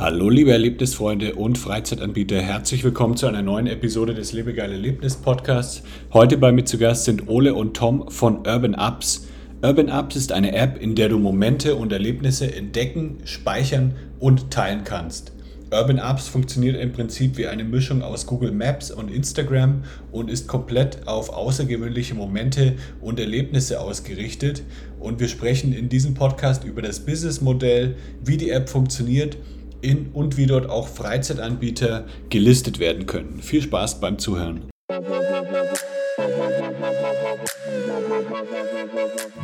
Hallo liebe Erlebnisfreunde und Freizeitanbieter, herzlich willkommen zu einer neuen Episode des Lebegeil Erlebnis Podcasts. Heute bei mir zu Gast sind Ole und Tom von Urban Ups. Urban Ups ist eine App, in der du Momente und Erlebnisse entdecken, speichern und teilen kannst. Urban Apps funktioniert im Prinzip wie eine Mischung aus Google Maps und Instagram und ist komplett auf außergewöhnliche Momente und Erlebnisse ausgerichtet. Und wir sprechen in diesem Podcast über das Businessmodell, wie die App funktioniert in und wie dort auch Freizeitanbieter gelistet werden können. Viel Spaß beim Zuhören.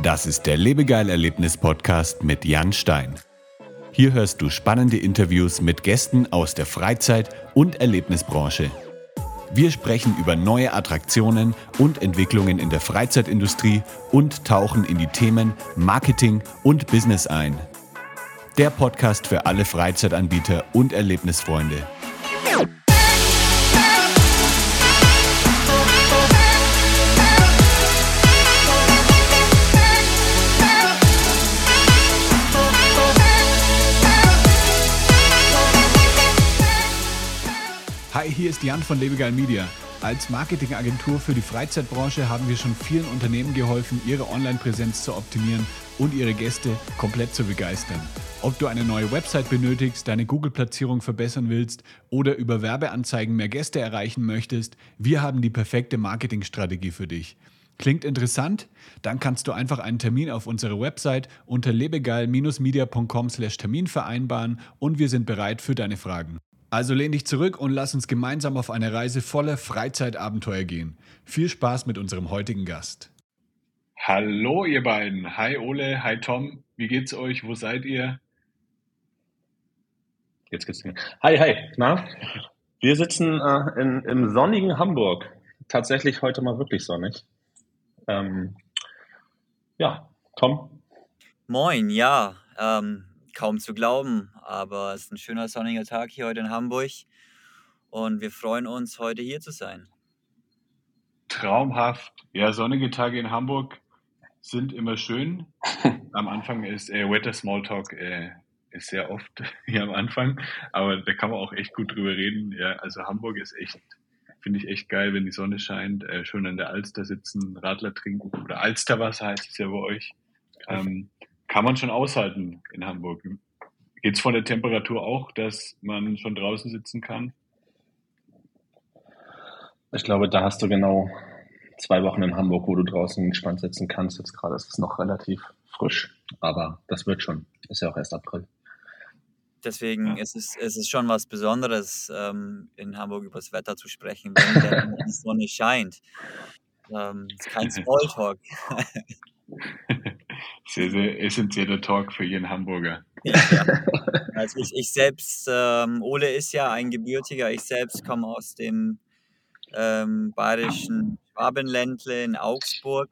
Das ist der Lebegeil-Erlebnis-Podcast mit Jan Stein. Hier hörst du spannende Interviews mit Gästen aus der Freizeit- und Erlebnisbranche. Wir sprechen über neue Attraktionen und Entwicklungen in der Freizeitindustrie und tauchen in die Themen Marketing und Business ein der Podcast für alle Freizeitanbieter und Erlebnisfreunde. Hi, hier ist Jan von Lebegeil Media. Als Marketingagentur für die Freizeitbranche haben wir schon vielen Unternehmen geholfen, ihre Online-Präsenz zu optimieren und ihre Gäste komplett zu begeistern. Ob du eine neue Website benötigst, deine Google-Platzierung verbessern willst oder über Werbeanzeigen mehr Gäste erreichen möchtest, wir haben die perfekte Marketingstrategie für dich. Klingt interessant? Dann kannst du einfach einen Termin auf unserer Website unter lebegeil-media.com/termin vereinbaren und wir sind bereit für deine Fragen. Also lehn dich zurück und lass uns gemeinsam auf eine Reise voller Freizeitabenteuer gehen. Viel Spaß mit unserem heutigen Gast. Hallo ihr beiden. Hi Ole, hi Tom. Wie geht's euch? Wo seid ihr? Jetzt geht's mir. Hi, hi. Na? Wir sitzen äh, in, im sonnigen Hamburg. Tatsächlich heute mal wirklich sonnig. Ähm, ja, Tom? Moin, ja. Ähm, kaum zu glauben, aber es ist ein schöner sonniger Tag hier heute in Hamburg und wir freuen uns, heute hier zu sein. Traumhaft. Ja, sonnige Tage in Hamburg sind immer schön. Am Anfang ist äh, Wetter Smalltalk äh, ist sehr oft hier am Anfang, aber da kann man auch echt gut drüber reden. Ja, also Hamburg ist echt, finde ich echt geil, wenn die Sonne scheint, äh, schön an der Alster sitzen, Radler trinken oder Alsterwasser heißt es ja bei euch. Ähm, kann man schon aushalten in Hamburg. Geht es von der Temperatur auch, dass man schon draußen sitzen kann? Ich glaube, da hast du genau zwei Wochen in Hamburg, wo du draußen entspannt sitzen kannst. Jetzt gerade ist es noch relativ frisch, aber das wird schon. Ist ja auch erst April. Deswegen ja. ist es, ist es schon was Besonderes, ähm, in Hamburg über das Wetter zu sprechen, wenn die Sonne scheint. Ähm, ist kein Smalltalk. sehr, sehr essentieller Talk für jeden Hamburger. Ja, also ich, ich selbst, ähm, Ole ist ja ein Gebürtiger, ich selbst komme aus dem ähm, bayerischen Schwabenländle in Augsburg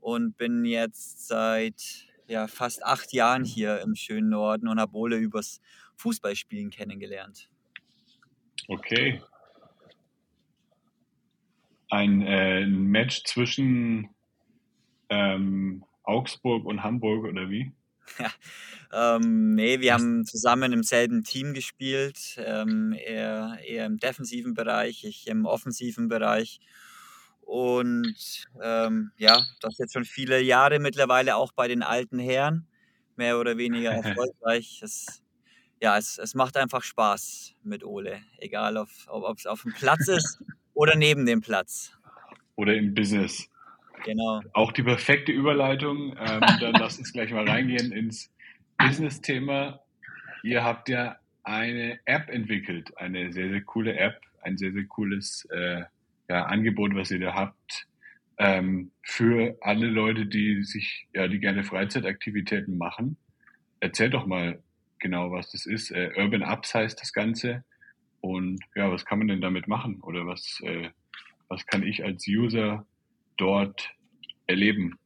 und bin jetzt seit ja, fast acht Jahren hier im schönen Norden und habe Ole übers Fußballspielen kennengelernt. Okay. Ein äh, Match zwischen ähm, Augsburg und Hamburg oder wie? ähm, nee, wir haben zusammen im selben Team gespielt. Ähm, er eher im defensiven Bereich, ich im offensiven Bereich. Und ähm, ja, das jetzt schon viele Jahre mittlerweile auch bei den alten Herren, mehr oder weniger erfolgreich. Es, ja, es, es macht einfach Spaß mit Ole, egal ob es auf dem Platz ist oder neben dem Platz. Oder im Business. Genau. Auch die perfekte Überleitung. Ähm, dann lass uns gleich mal reingehen ins Business-Thema. Ihr habt ja eine App entwickelt, eine sehr, sehr coole App, ein sehr, sehr cooles äh, ja, Angebot, was ihr da habt, ähm, für alle Leute, die sich, ja, die gerne Freizeitaktivitäten machen. Erzähl doch mal genau, was das ist. Äh, Urban Apps heißt das Ganze. Und ja, was kann man denn damit machen? Oder was, äh, was kann ich als User dort erleben?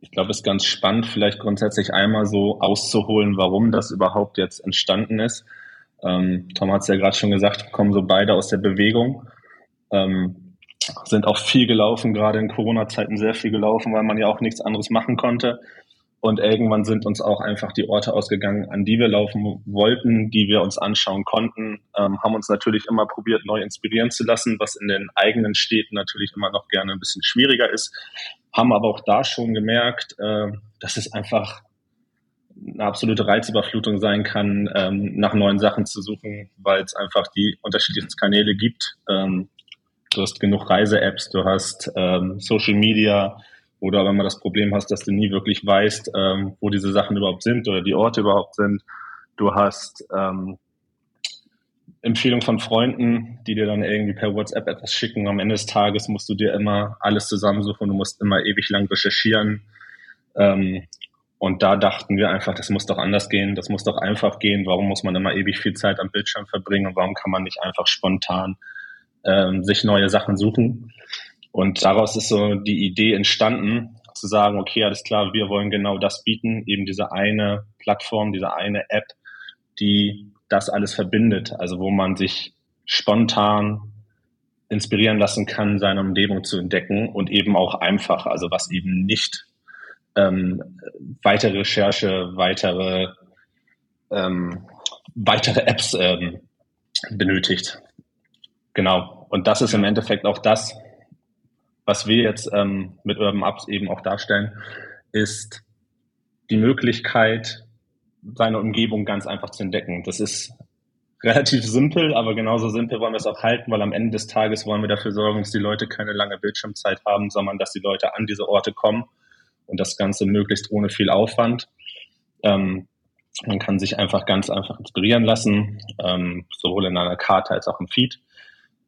Ich glaube, es ist ganz spannend, vielleicht grundsätzlich einmal so auszuholen, warum das überhaupt jetzt entstanden ist. Ähm, Tom hat es ja gerade schon gesagt, kommen so beide aus der Bewegung. Ähm, sind auch viel gelaufen, gerade in Corona-Zeiten sehr viel gelaufen, weil man ja auch nichts anderes machen konnte. Und irgendwann sind uns auch einfach die Orte ausgegangen, an die wir laufen wollten, die wir uns anschauen konnten, ähm, haben uns natürlich immer probiert, neu inspirieren zu lassen, was in den eigenen Städten natürlich immer noch gerne ein bisschen schwieriger ist, haben aber auch da schon gemerkt, äh, dass es einfach eine absolute Reizüberflutung sein kann, ähm, nach neuen Sachen zu suchen, weil es einfach die unterschiedlichsten Kanäle gibt. Ähm, du hast genug Reise-Apps, du hast ähm, Social Media, oder wenn man das Problem hast, dass du nie wirklich weißt, ähm, wo diese Sachen überhaupt sind oder die Orte überhaupt sind. Du hast ähm, Empfehlungen von Freunden, die dir dann irgendwie per WhatsApp etwas schicken. Am Ende des Tages musst du dir immer alles zusammensuchen, du musst immer ewig lang recherchieren. Ähm, und da dachten wir einfach, das muss doch anders gehen, das muss doch einfach gehen. Warum muss man immer ewig viel Zeit am Bildschirm verbringen und warum kann man nicht einfach spontan ähm, sich neue Sachen suchen? Und daraus ist so die Idee entstanden, zu sagen, okay, alles klar, wir wollen genau das bieten, eben diese eine Plattform, diese eine App, die das alles verbindet, also wo man sich spontan inspirieren lassen kann, seine Umgebung zu entdecken und eben auch einfach, also was eben nicht ähm, weitere Recherche, weitere ähm, weitere Apps ähm, benötigt. Genau. Und das ist im Endeffekt auch das, was wir jetzt ähm, mit Urban Apps eben auch darstellen, ist die Möglichkeit, seine Umgebung ganz einfach zu entdecken. Das ist relativ simpel, aber genauso simpel wollen wir es auch halten, weil am Ende des Tages wollen wir dafür sorgen, dass die Leute keine lange Bildschirmzeit haben, sondern dass die Leute an diese Orte kommen und das Ganze möglichst ohne viel Aufwand. Ähm, man kann sich einfach ganz einfach inspirieren lassen, ähm, sowohl in einer Karte als auch im Feed.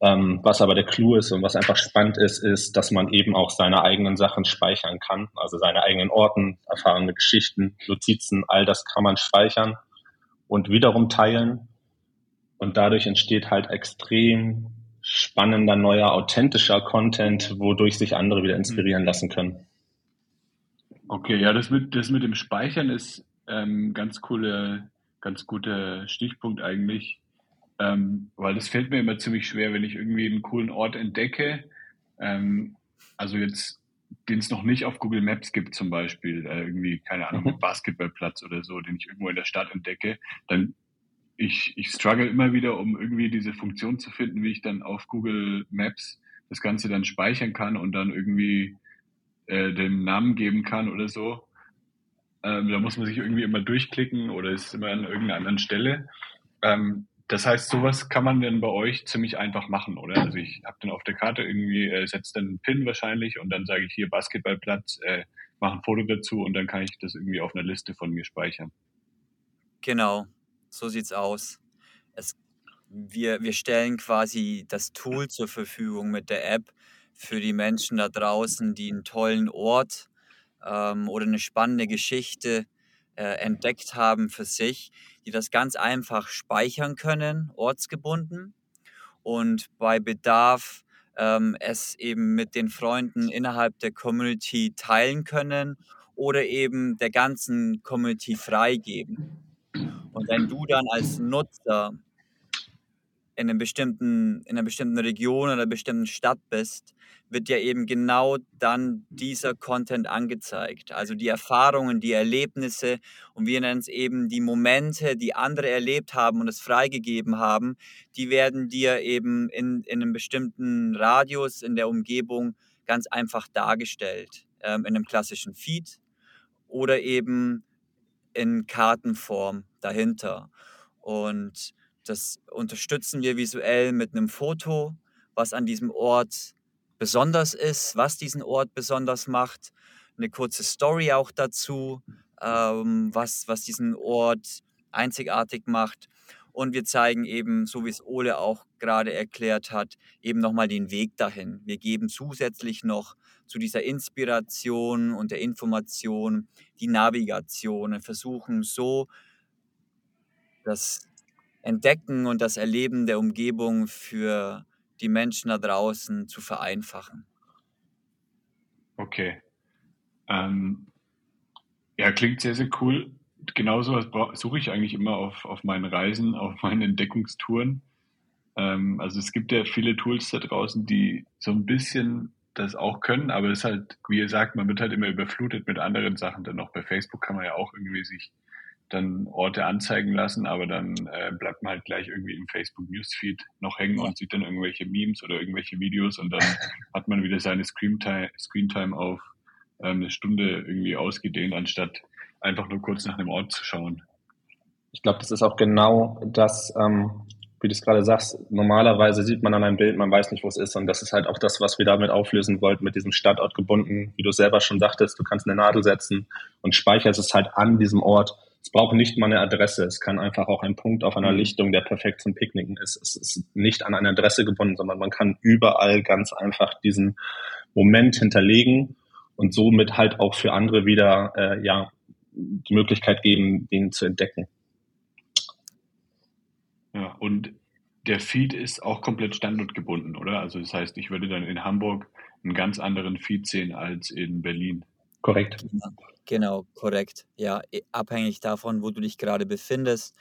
Ähm, was aber der Clou ist und was einfach spannend ist, ist, dass man eben auch seine eigenen Sachen speichern kann. Also seine eigenen Orten, erfahrene Geschichten, Notizen, all das kann man speichern und wiederum teilen. Und dadurch entsteht halt extrem spannender, neuer, authentischer Content, wodurch sich andere wieder inspirieren mhm. lassen können. Okay, ja, das mit, das mit dem Speichern ist ähm, ganz coole, ganz guter Stichpunkt eigentlich. Ähm, weil das fällt mir immer ziemlich schwer, wenn ich irgendwie einen coolen Ort entdecke. Ähm, also jetzt, den es noch nicht auf Google Maps gibt zum Beispiel, äh, irgendwie, keine Ahnung, mhm. Basketballplatz oder so, den ich irgendwo in der Stadt entdecke, dann ich, ich struggle immer wieder, um irgendwie diese Funktion zu finden, wie ich dann auf Google Maps das Ganze dann speichern kann und dann irgendwie äh, den Namen geben kann oder so. Ähm, da muss man sich irgendwie immer durchklicken oder ist immer an irgendeiner anderen Stelle. Ähm, das heißt, sowas kann man dann bei euch ziemlich einfach machen, oder? Also ich habe dann auf der Karte irgendwie, äh, setze dann einen Pin wahrscheinlich und dann sage ich hier Basketballplatz, äh, mache ein Foto dazu und dann kann ich das irgendwie auf einer Liste von mir speichern. Genau, so sieht's aus. Es, wir, wir stellen quasi das Tool zur Verfügung mit der App für die Menschen da draußen, die einen tollen Ort ähm, oder eine spannende Geschichte äh, entdeckt haben für sich, die das ganz einfach speichern können, ortsgebunden und bei Bedarf ähm, es eben mit den Freunden innerhalb der Community teilen können oder eben der ganzen Community freigeben. Und wenn du dann als Nutzer in, einem bestimmten, in einer bestimmten Region oder bestimmten Stadt bist, wird ja eben genau dann dieser Content angezeigt. Also die Erfahrungen, die Erlebnisse und wir nennen es eben die Momente, die andere erlebt haben und es freigegeben haben, die werden dir eben in, in einem bestimmten Radius in der Umgebung ganz einfach dargestellt. Ähm, in einem klassischen Feed oder eben in Kartenform dahinter. Und das unterstützen wir visuell mit einem Foto, was an diesem Ort besonders ist, was diesen Ort besonders macht. Eine kurze Story auch dazu, ähm, was, was diesen Ort einzigartig macht. Und wir zeigen eben, so wie es Ole auch gerade erklärt hat, eben nochmal den Weg dahin. Wir geben zusätzlich noch zu dieser Inspiration und der Information die Navigation und versuchen so das Entdecken und das Erleben der Umgebung für die Menschen da draußen zu vereinfachen. Okay. Ähm, ja, klingt sehr, sehr cool. Genauso suche ich eigentlich immer auf, auf meinen Reisen, auf meinen Entdeckungstouren. Ähm, also es gibt ja viele Tools da draußen, die so ein bisschen das auch können, aber es ist halt, wie ihr sagt, man wird halt immer überflutet mit anderen Sachen. Dann auch bei Facebook kann man ja auch irgendwie sich dann Orte anzeigen lassen, aber dann äh, bleibt man halt gleich irgendwie im Facebook Newsfeed noch hängen und sieht dann irgendwelche Memes oder irgendwelche Videos und dann hat man wieder seine Screentime, Screentime auf ähm, eine Stunde irgendwie ausgedehnt, anstatt einfach nur kurz nach einem Ort zu schauen. Ich glaube, das ist auch genau das, ähm, wie du es gerade sagst, normalerweise sieht man an einem Bild, man weiß nicht, wo es ist. Und das ist halt auch das, was wir damit auflösen wollten, mit diesem Standort gebunden. Wie du selber schon sagtest, du kannst eine Nadel setzen und speicherst es halt an diesem Ort. Es braucht nicht mal eine Adresse. Es kann einfach auch ein Punkt auf einer mhm. Lichtung, der perfekt zum Picknicken ist. Es ist nicht an eine Adresse gebunden, sondern man kann überall ganz einfach diesen Moment hinterlegen und somit halt auch für andere wieder äh, ja die Möglichkeit geben, den zu entdecken. Ja, und der Feed ist auch komplett standortgebunden, oder? Also das heißt, ich würde dann in Hamburg einen ganz anderen Feed sehen als in Berlin. Korrekt. Ja, genau, korrekt. Ja, abhängig davon, wo du dich gerade befindest.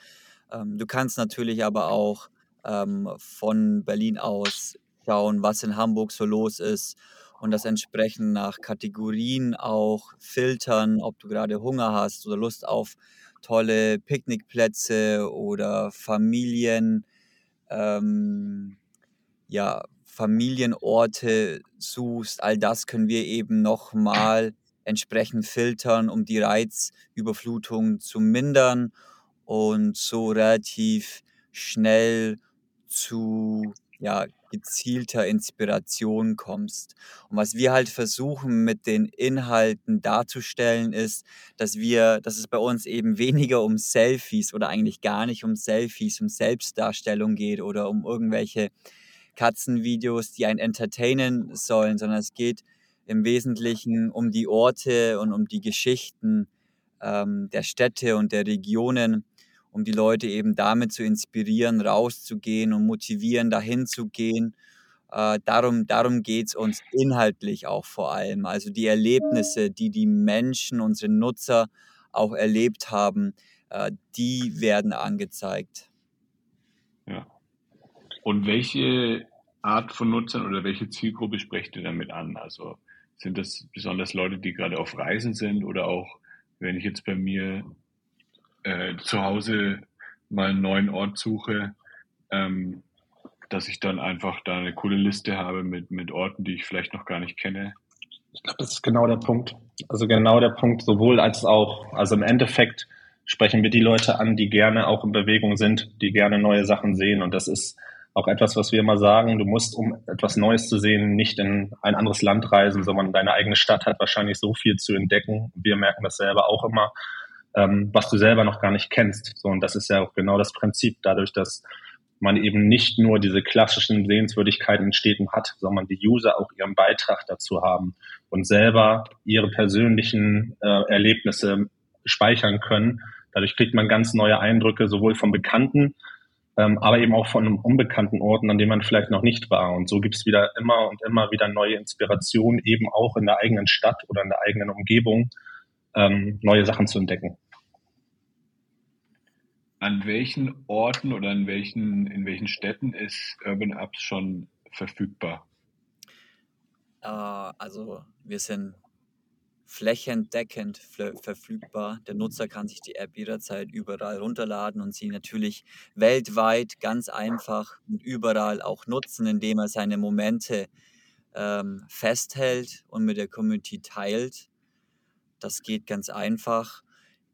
Ähm, du kannst natürlich aber auch ähm, von Berlin aus schauen, was in Hamburg so los ist und das entsprechend nach Kategorien auch filtern, ob du gerade Hunger hast oder Lust auf tolle Picknickplätze oder Familien, ähm, ja, Familienorte suchst. All das können wir eben nochmal entsprechend filtern, um die Reizüberflutung zu mindern und so relativ schnell zu ja, gezielter Inspiration kommst. Und was wir halt versuchen mit den Inhalten darzustellen, ist, dass wir, dass es bei uns eben weniger um Selfies oder eigentlich gar nicht um Selfies, um Selbstdarstellung geht oder um irgendwelche Katzenvideos, die einen entertainen sollen, sondern es geht im Wesentlichen um die Orte und um die Geschichten ähm, der Städte und der Regionen um die Leute eben damit zu inspirieren, rauszugehen und motivieren, dahin zu gehen. Äh, darum darum geht es uns inhaltlich auch vor allem. Also die Erlebnisse, die die Menschen, unsere Nutzer auch erlebt haben, äh, die werden angezeigt. Ja. Und welche Art von Nutzern oder welche Zielgruppe sprecht ihr damit an? Also sind das besonders Leute, die gerade auf Reisen sind oder auch, wenn ich jetzt bei mir äh, zu Hause mal einen neuen Ort suche, ähm, dass ich dann einfach da eine coole Liste habe mit, mit Orten, die ich vielleicht noch gar nicht kenne. Ich glaube, das ist genau der Punkt. Also genau der Punkt, sowohl als auch. Also im Endeffekt sprechen wir die Leute an, die gerne auch in Bewegung sind, die gerne neue Sachen sehen. Und das ist auch etwas, was wir immer sagen. Du musst, um etwas Neues zu sehen, nicht in ein anderes Land reisen, sondern deine eigene Stadt hat wahrscheinlich so viel zu entdecken. Wir merken das selber auch immer ähm, was du selber noch gar nicht kennst. So, und das ist ja auch genau das Prinzip, dadurch, dass man eben nicht nur diese klassischen Sehenswürdigkeiten in Städten hat, sondern die User auch ihren Beitrag dazu haben und selber ihre persönlichen äh, Erlebnisse speichern können. Dadurch kriegt man ganz neue Eindrücke, sowohl von bekannten, ähm, aber eben auch von unbekannten Orten, an denen man vielleicht noch nicht war. Und so gibt es wieder immer und immer wieder neue Inspirationen, eben auch in der eigenen Stadt oder in der eigenen Umgebung, ähm, neue Sachen zu entdecken. An welchen Orten oder in welchen, in welchen Städten ist Urban Apps schon verfügbar? Äh, also wir sind flächendeckend verfügbar. Der Nutzer kann sich die App jederzeit überall runterladen und sie natürlich weltweit ganz einfach und überall auch nutzen, indem er seine Momente ähm, festhält und mit der Community teilt. Das geht ganz einfach.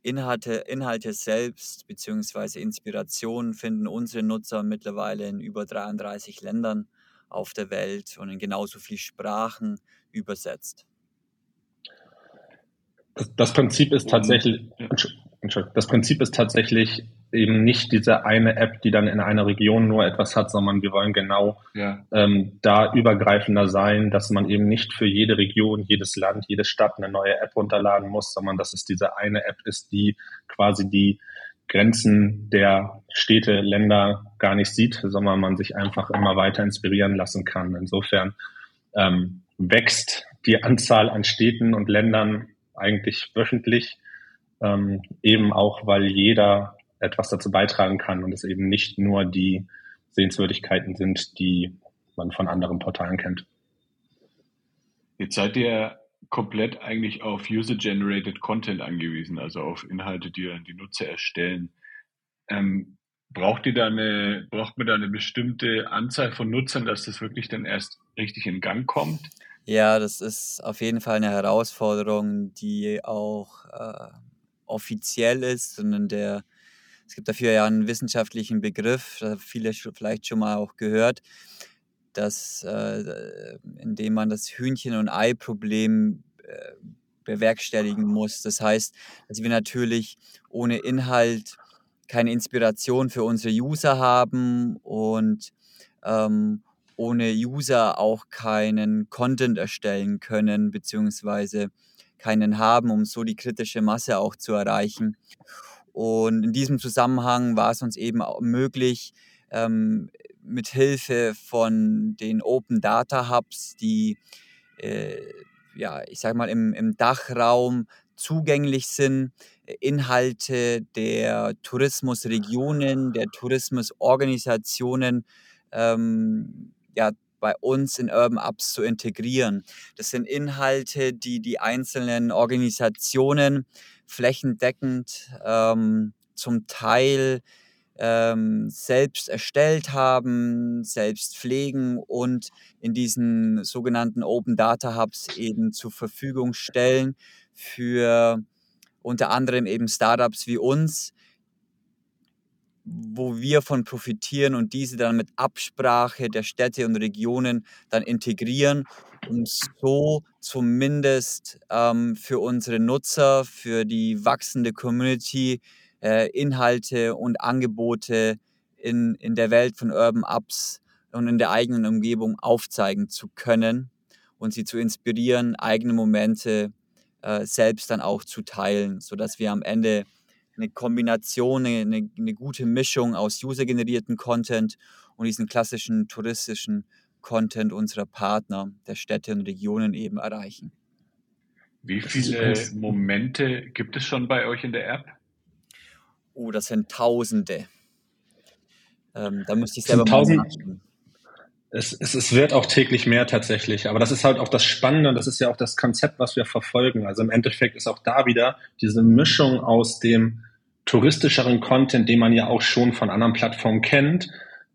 Inhalte, Inhalte selbst bzw. Inspirationen finden unsere Nutzer mittlerweile in über 33 Ländern auf der Welt und in genauso vielen Sprachen übersetzt. Das, das Prinzip ist tatsächlich, das Prinzip ist tatsächlich eben nicht diese eine App, die dann in einer Region nur etwas hat, sondern wir wollen genau ja. ähm, da übergreifender sein, dass man eben nicht für jede Region, jedes Land, jede Stadt eine neue App runterladen muss, sondern dass es diese eine App ist, die quasi die Grenzen der Städte, Länder gar nicht sieht, sondern man sich einfach immer weiter inspirieren lassen kann. Insofern ähm, wächst die Anzahl an Städten und Ländern eigentlich wöchentlich, ähm, eben auch, weil jeder etwas dazu beitragen kann und es eben nicht nur die Sehenswürdigkeiten sind, die man von anderen Portalen kennt. Jetzt seid ihr komplett eigentlich auf User-Generated Content angewiesen, also auf Inhalte, die die Nutzer erstellen. Ähm, braucht ihr da eine, braucht man da eine bestimmte Anzahl von Nutzern, dass das wirklich dann erst richtig in Gang kommt? Ja, das ist auf jeden Fall eine Herausforderung, die auch äh, offiziell ist, sondern der, es gibt dafür ja einen wissenschaftlichen Begriff, da haben viele vielleicht schon mal auch gehört, dass äh, indem man das Hühnchen- und Ei-Problem äh, bewerkstelligen muss. Das heißt, dass wir natürlich ohne Inhalt keine Inspiration für unsere User haben und ähm, ohne User auch keinen Content erstellen können, beziehungsweise keinen haben, um so die kritische Masse auch zu erreichen. Und in diesem Zusammenhang war es uns eben auch möglich, ähm, mit Hilfe von den Open Data Hubs, die äh, ja, ich sag mal, im, im Dachraum zugänglich sind, Inhalte der Tourismusregionen, der Tourismusorganisationen ähm, ja, bei uns in Urban Apps zu integrieren. Das sind Inhalte, die die einzelnen Organisationen flächendeckend ähm, zum Teil ähm, selbst erstellt haben, selbst pflegen und in diesen sogenannten Open Data Hubs eben zur Verfügung stellen für unter anderem eben Startups wie uns, wo wir von profitieren und diese dann mit Absprache der Städte und Regionen dann integrieren, um so zumindest ähm, für unsere Nutzer, für die wachsende Community äh, Inhalte und Angebote in, in der Welt von Urban Apps und in der eigenen Umgebung aufzeigen zu können und sie zu inspirieren, eigene Momente äh, selbst dann auch zu teilen, sodass wir am Ende eine Kombination, eine, eine gute Mischung aus usergenerierten Content und diesen klassischen touristischen Content unserer Partner, der Städte und Regionen eben erreichen. Wie viele Momente gibt es schon bei euch in der App? Oh, das sind Tausende. Ähm, da müsste ich selber mal tausend, es, es, es wird auch täglich mehr tatsächlich, aber das ist halt auch das Spannende und das ist ja auch das Konzept, was wir verfolgen. Also im Endeffekt ist auch da wieder diese Mischung aus dem touristischeren Content, den man ja auch schon von anderen Plattformen kennt,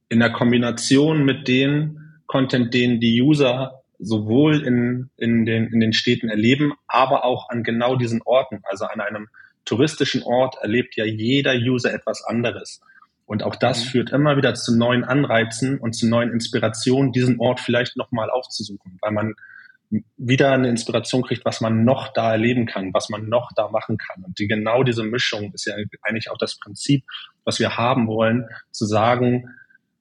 in der Kombination mit dem Content, den die User sowohl in, in, den, in den Städten erleben, aber auch an genau diesen Orten, also an einem touristischen Ort erlebt ja jeder User etwas anderes. Und auch das mhm. führt immer wieder zu neuen Anreizen und zu neuen Inspirationen, diesen Ort vielleicht nochmal aufzusuchen, weil man wieder eine Inspiration kriegt, was man noch da erleben kann, was man noch da machen kann. Und die, genau diese Mischung ist ja eigentlich auch das Prinzip, was wir haben wollen, zu sagen,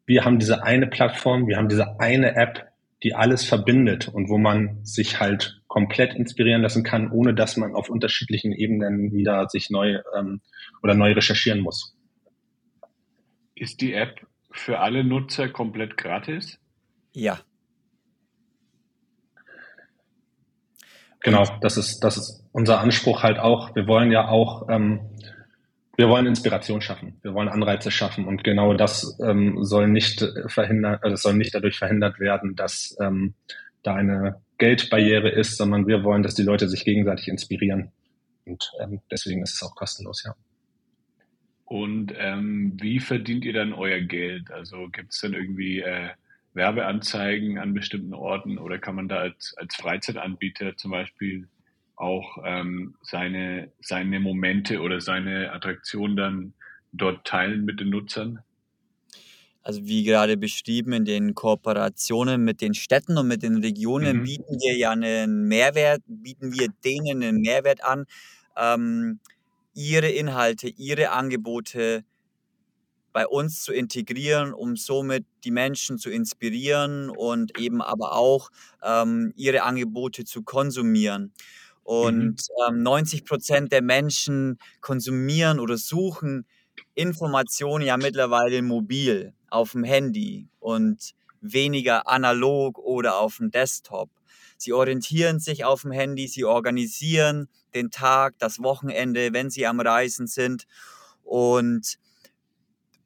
wir haben diese eine Plattform, wir haben diese eine App, die alles verbindet und wo man sich halt komplett inspirieren lassen kann, ohne dass man auf unterschiedlichen Ebenen wieder sich neu ähm, oder neu recherchieren muss. Ist die App für alle Nutzer komplett gratis? Ja. Genau, das ist, das ist unser Anspruch halt auch. Wir wollen ja auch, ähm, wir wollen Inspiration schaffen, wir wollen Anreize schaffen und genau das ähm, soll nicht verhindert, äh, das soll nicht dadurch verhindert werden, dass ähm, da eine Geldbarriere ist, sondern wir wollen, dass die Leute sich gegenseitig inspirieren. Und ähm, deswegen ist es auch kostenlos, ja. Und ähm, wie verdient ihr dann euer Geld? Also gibt es dann irgendwie äh, Werbeanzeigen an bestimmten Orten oder kann man da als, als Freizeitanbieter zum Beispiel auch ähm, seine, seine Momente oder seine Attraktion dann dort teilen mit den Nutzern? Also wie gerade beschrieben, in den Kooperationen mit den Städten und mit den Regionen mhm. bieten wir ja einen Mehrwert, bieten wir denen einen Mehrwert an, ähm, ihre Inhalte, ihre Angebote bei uns zu integrieren, um somit die Menschen zu inspirieren und eben aber auch ähm, ihre Angebote zu konsumieren. Und mhm. ähm, 90 Prozent der Menschen konsumieren oder suchen Informationen ja mittlerweile mobil auf dem Handy und weniger analog oder auf dem Desktop. Sie orientieren sich auf dem Handy, sie organisieren den Tag, das Wochenende, wenn sie am Reisen sind. Und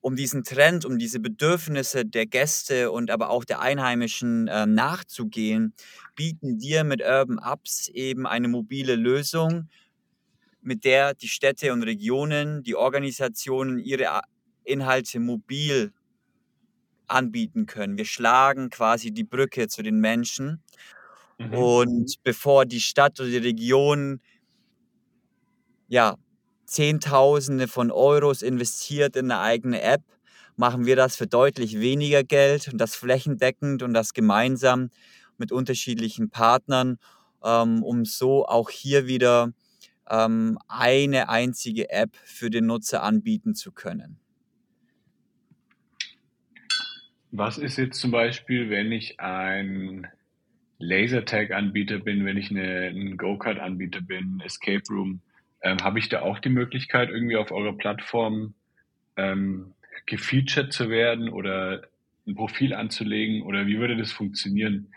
um diesen Trend, um diese Bedürfnisse der Gäste und aber auch der Einheimischen äh, nachzugehen, bieten wir mit Urban Apps eben eine mobile Lösung, mit der die Städte und Regionen, die Organisationen ihre Inhalte mobil anbieten können. Wir schlagen quasi die Brücke zu den Menschen. Mhm. Und bevor die Stadt oder die Region ja, Zehntausende von Euros investiert in eine eigene App, machen wir das für deutlich weniger Geld und das flächendeckend und das gemeinsam mit unterschiedlichen Partnern, ähm, um so auch hier wieder ähm, eine einzige App für den Nutzer anbieten zu können. Was ist jetzt zum Beispiel, wenn ich ein Lasertag-Anbieter bin, wenn ich eine, ein Go-Kart-Anbieter bin, Escape Room? Ähm, Habe ich da auch die Möglichkeit, irgendwie auf eurer Plattform ähm, gefeatured zu werden oder ein Profil anzulegen? Oder wie würde das funktionieren,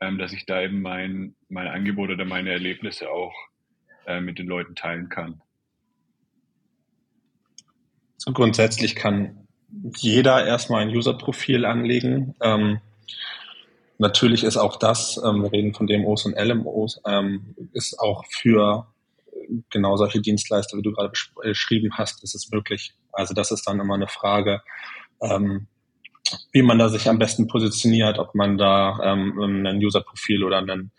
ähm, dass ich da eben mein, mein Angebot oder meine Erlebnisse auch äh, mit den Leuten teilen kann? So grundsätzlich kann jeder erstmal ein User-Profil anlegen. Ähm, natürlich ist auch das, ähm, wir reden von DMOs und LMOs, ähm, ist auch für genau solche Dienstleister, wie du gerade beschrieben hast, ist es möglich. Also das ist dann immer eine Frage, ähm, wie man da sich am besten positioniert, ob man da ähm, ein User-Profil oder einen,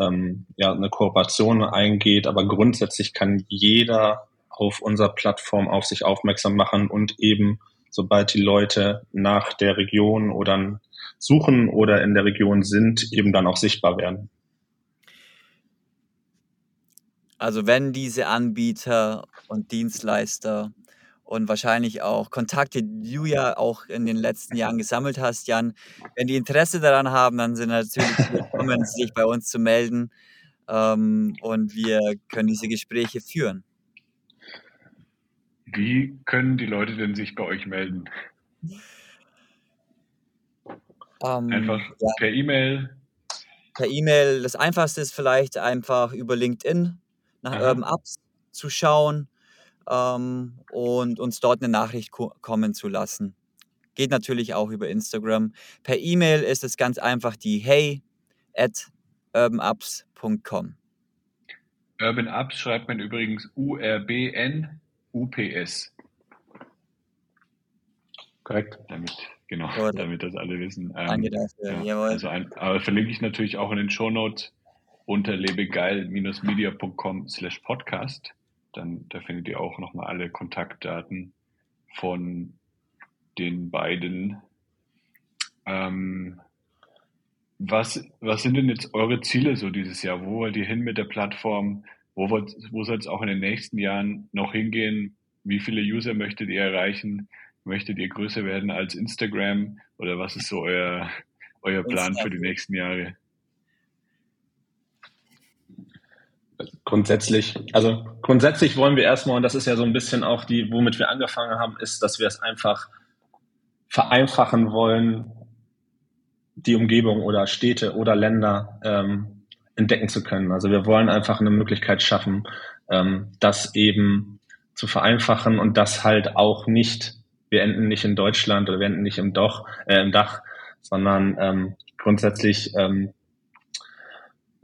ähm, ja, eine Kooperation eingeht. Aber grundsätzlich kann jeder auf unserer Plattform auf sich aufmerksam machen und eben, sobald die Leute nach der Region oder suchen oder in der Region sind, eben dann auch sichtbar werden. Also wenn diese Anbieter und Dienstleister und wahrscheinlich auch Kontakte, die du ja auch in den letzten Jahren gesammelt hast, Jan, wenn die Interesse daran haben, dann sind natürlich willkommen, sich bei uns zu melden ähm, und wir können diese Gespräche führen. Wie können die Leute denn sich bei euch melden? Ähm, einfach ja. per E-Mail? Per E-Mail. Das Einfachste ist vielleicht einfach über LinkedIn nach Aha. Urban Apps zu schauen ähm, und uns dort eine Nachricht ko kommen zu lassen. Geht natürlich auch über Instagram. Per E-Mail ist es ganz einfach die hey at urbanapps.com. Urban Apps schreibt man übrigens U-R-B-N-U-P-S. Korrekt. Damit, genau, Oder. damit das alle wissen. Ähm, Danke dafür, ja, jawohl. Also ein, aber verlinke ich natürlich auch in den Show Notes unter lebegeil-media.com slash podcast. Dann, da findet ihr auch nochmal alle Kontaktdaten von den beiden. Ähm, was, was sind denn jetzt eure Ziele so dieses Jahr? Wo wollt ihr hin mit der Plattform? Wo, wollt, wo soll es auch in den nächsten Jahren noch hingehen? Wie viele User möchtet ihr erreichen? Möchtet ihr größer werden als Instagram? Oder was ist so euer, euer Plan für die nächsten Jahre? Grundsätzlich, also grundsätzlich wollen wir erstmal, und das ist ja so ein bisschen auch die, womit wir angefangen haben, ist, dass wir es einfach vereinfachen wollen, die Umgebung oder Städte oder Länder ähm, entdecken zu können. Also wir wollen einfach eine Möglichkeit schaffen, ähm, das eben zu vereinfachen und das halt auch nicht, wir enden nicht in Deutschland oder wir enden nicht im, Doch, äh, im Dach, sondern ähm, grundsätzlich ähm,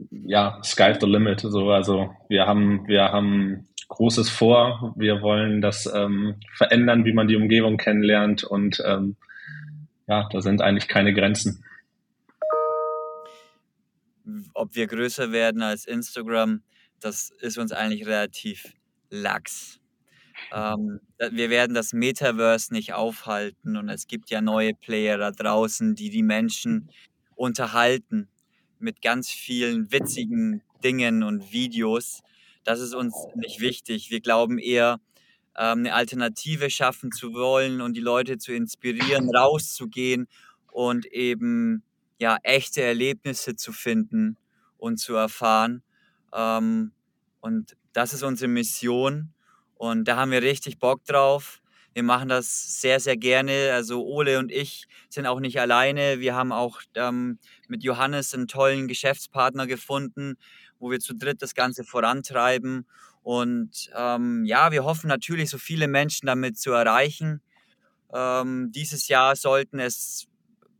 ja, sky's the limit. So, also wir haben, wir haben Großes vor. Wir wollen das ähm, verändern, wie man die Umgebung kennenlernt und ähm, ja, da sind eigentlich keine Grenzen. Ob wir größer werden als Instagram, das ist uns eigentlich relativ lax. Ähm, wir werden das Metaverse nicht aufhalten und es gibt ja neue Player da draußen, die die Menschen unterhalten mit ganz vielen witzigen Dingen und Videos. Das ist uns nicht wichtig. Wir glauben eher, ähm, eine Alternative schaffen zu wollen und die Leute zu inspirieren, rauszugehen und eben ja echte Erlebnisse zu finden und zu erfahren. Ähm, und das ist unsere Mission und da haben wir richtig Bock drauf. Wir machen das sehr, sehr gerne. Also Ole und ich sind auch nicht alleine. Wir haben auch ähm, mit Johannes einen tollen Geschäftspartner gefunden, wo wir zu dritt das Ganze vorantreiben. Und ähm, ja, wir hoffen natürlich, so viele Menschen damit zu erreichen. Ähm, dieses Jahr sollten es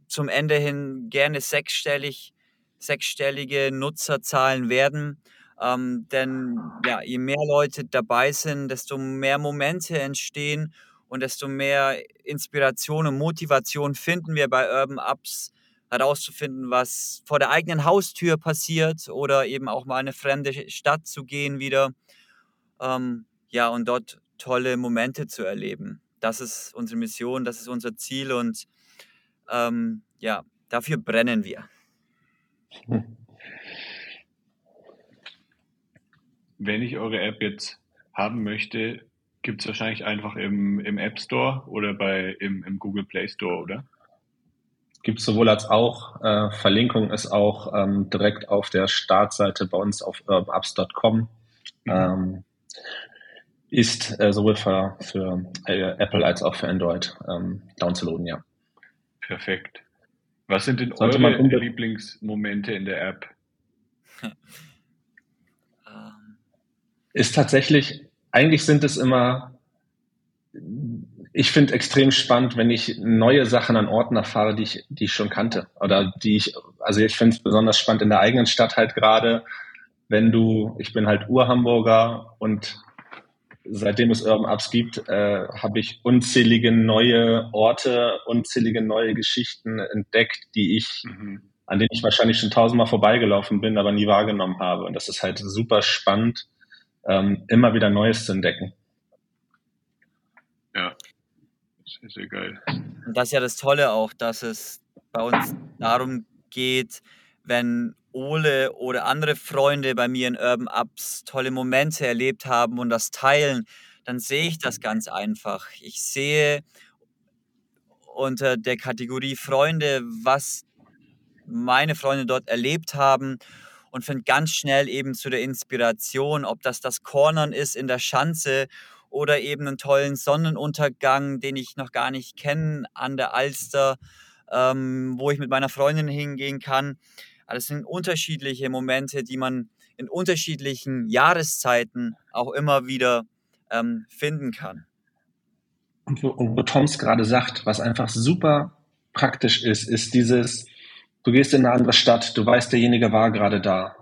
zum Ende hin gerne sechsstellig, sechsstellige Nutzerzahlen werden. Ähm, denn ja, je mehr Leute dabei sind, desto mehr Momente entstehen und desto mehr Inspiration und Motivation finden wir bei Urban Ups herauszufinden, was vor der eigenen Haustür passiert oder eben auch mal eine fremde Stadt zu gehen wieder. Ähm, ja, und dort tolle Momente zu erleben. Das ist unsere Mission, das ist unser Ziel und ähm, ja, dafür brennen wir. Wenn ich eure App jetzt haben möchte, gibt es wahrscheinlich einfach im, im App Store oder bei, im, im Google Play Store, oder? Gibt es sowohl als auch. Äh, Verlinkung ist auch ähm, direkt auf der Startseite bei uns auf urbanapps.com. Mhm. Ähm, ist äh, sowohl für, für äh, Apple als auch für Android ähm, downzuladen, ja. Perfekt. Was sind denn Sollte eure Lieblingsmomente in der App? ist tatsächlich, eigentlich sind es immer, ich finde extrem spannend, wenn ich neue Sachen an Orten erfahre, die ich, die ich schon kannte. Oder die ich, also ich finde es besonders spannend in der eigenen Stadt halt gerade, wenn du, ich bin halt Ur-Hamburger und seitdem es Urban Ups gibt, äh, habe ich unzählige neue Orte, unzählige neue Geschichten entdeckt, die ich, mhm. an denen ich wahrscheinlich schon tausendmal vorbeigelaufen bin, aber nie wahrgenommen habe. Und das ist halt super spannend, ähm, immer wieder Neues zu entdecken. Ja, sehr, sehr geil. Und das ist ja das Tolle auch, dass es bei uns darum geht, wenn Ole oder andere Freunde bei mir in Urban Ups tolle Momente erlebt haben und das teilen, dann sehe ich das ganz einfach. Ich sehe unter der Kategorie Freunde, was meine Freunde dort erlebt haben und finde ganz schnell eben zu der Inspiration, ob das das Cornern ist in der Schanze oder eben einen tollen Sonnenuntergang, den ich noch gar nicht kenne an der Alster, ähm, wo ich mit meiner Freundin hingehen kann. Das sind unterschiedliche Momente, die man in unterschiedlichen Jahreszeiten auch immer wieder ähm, finden kann. Und wo, und wo Toms gerade sagt, was einfach super praktisch ist, ist dieses, du gehst in eine andere Stadt, du weißt, derjenige war gerade da.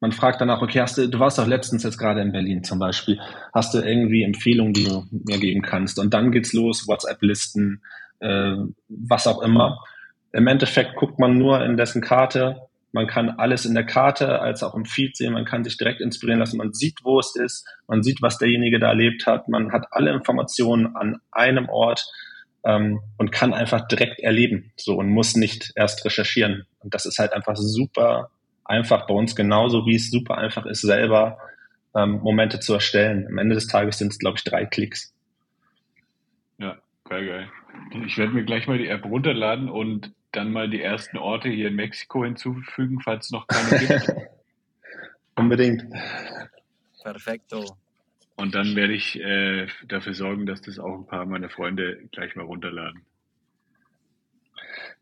Man fragt danach, okay, hast du, du warst doch letztens jetzt gerade in Berlin zum Beispiel, hast du irgendwie Empfehlungen, die du mir geben kannst? Und dann geht's los, WhatsApp-Listen, äh, was auch immer. Im Endeffekt guckt man nur in dessen Karte, man kann alles in der Karte als auch im Feed sehen. Man kann sich direkt inspirieren lassen. Man sieht, wo es ist. Man sieht, was derjenige da erlebt hat. Man hat alle Informationen an einem Ort ähm, und kann einfach direkt erleben. So und muss nicht erst recherchieren. Und das ist halt einfach super einfach bei uns genauso, wie es super einfach ist, selber ähm, Momente zu erstellen. Am Ende des Tages sind es, glaube ich, drei Klicks. Ja, geil, geil. Ich werde mir gleich mal die App runterladen und dann mal die ersten Orte hier in Mexiko hinzufügen, falls es noch keine gibt. Unbedingt. Perfekto. Und dann werde ich äh, dafür sorgen, dass das auch ein paar meiner Freunde gleich mal runterladen.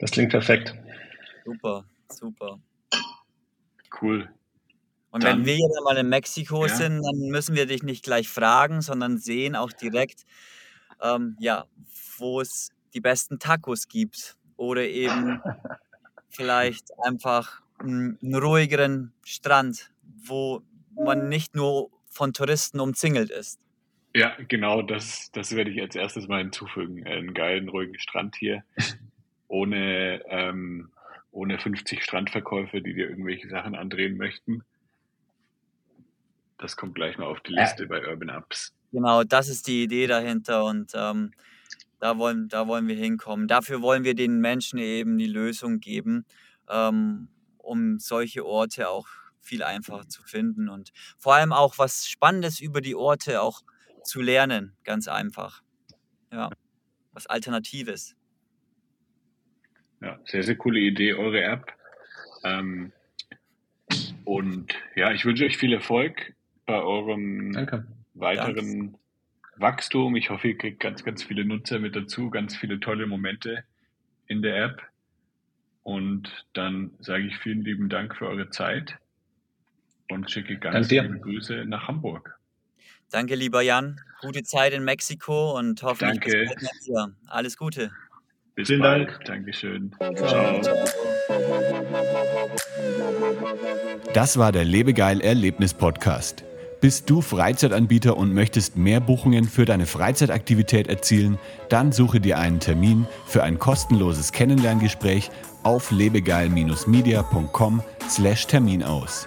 Das klingt perfekt. Super, super. Cool. Und dann, wenn wir dann mal in Mexiko ja. sind, dann müssen wir dich nicht gleich fragen, sondern sehen auch direkt, ähm, ja, wo es die besten Tacos gibt oder eben vielleicht einfach einen, einen ruhigeren Strand, wo man nicht nur von Touristen umzingelt ist. Ja, genau, das, das werde ich als erstes mal hinzufügen. Einen geilen, ruhigen Strand hier, ohne, ähm, ohne 50 Strandverkäufer, die dir irgendwelche Sachen andrehen möchten. Das kommt gleich mal auf die Liste bei Urban Ups. Genau, das ist die Idee dahinter und ähm, da wollen, da wollen wir hinkommen. Dafür wollen wir den Menschen eben die Lösung geben, ähm, um solche Orte auch viel einfacher zu finden und vor allem auch was Spannendes über die Orte auch zu lernen, ganz einfach. Ja, was Alternatives. Ja, sehr, sehr coole Idee, eure App. Ähm, und ja, ich wünsche euch viel Erfolg bei eurem Danke. weiteren Danke. Wachstum. Ich hoffe, ihr kriegt ganz, ganz viele Nutzer mit dazu, ganz viele tolle Momente in der App. Und dann sage ich vielen lieben Dank für eure Zeit und schicke ganz liebe Grüße nach Hamburg. Danke, lieber Jan. Gute Zeit in Mexiko und hoffentlich Danke. bis bald. Alles Gute. Bis Vielen bald. Dank. Dankeschön. Ciao. Das war der Lebegeil Erlebnis Podcast. Bist du Freizeitanbieter und möchtest mehr Buchungen für deine Freizeitaktivität erzielen? Dann suche dir einen Termin für ein kostenloses Kennenlerngespräch auf lebegeil-media.com/termin aus.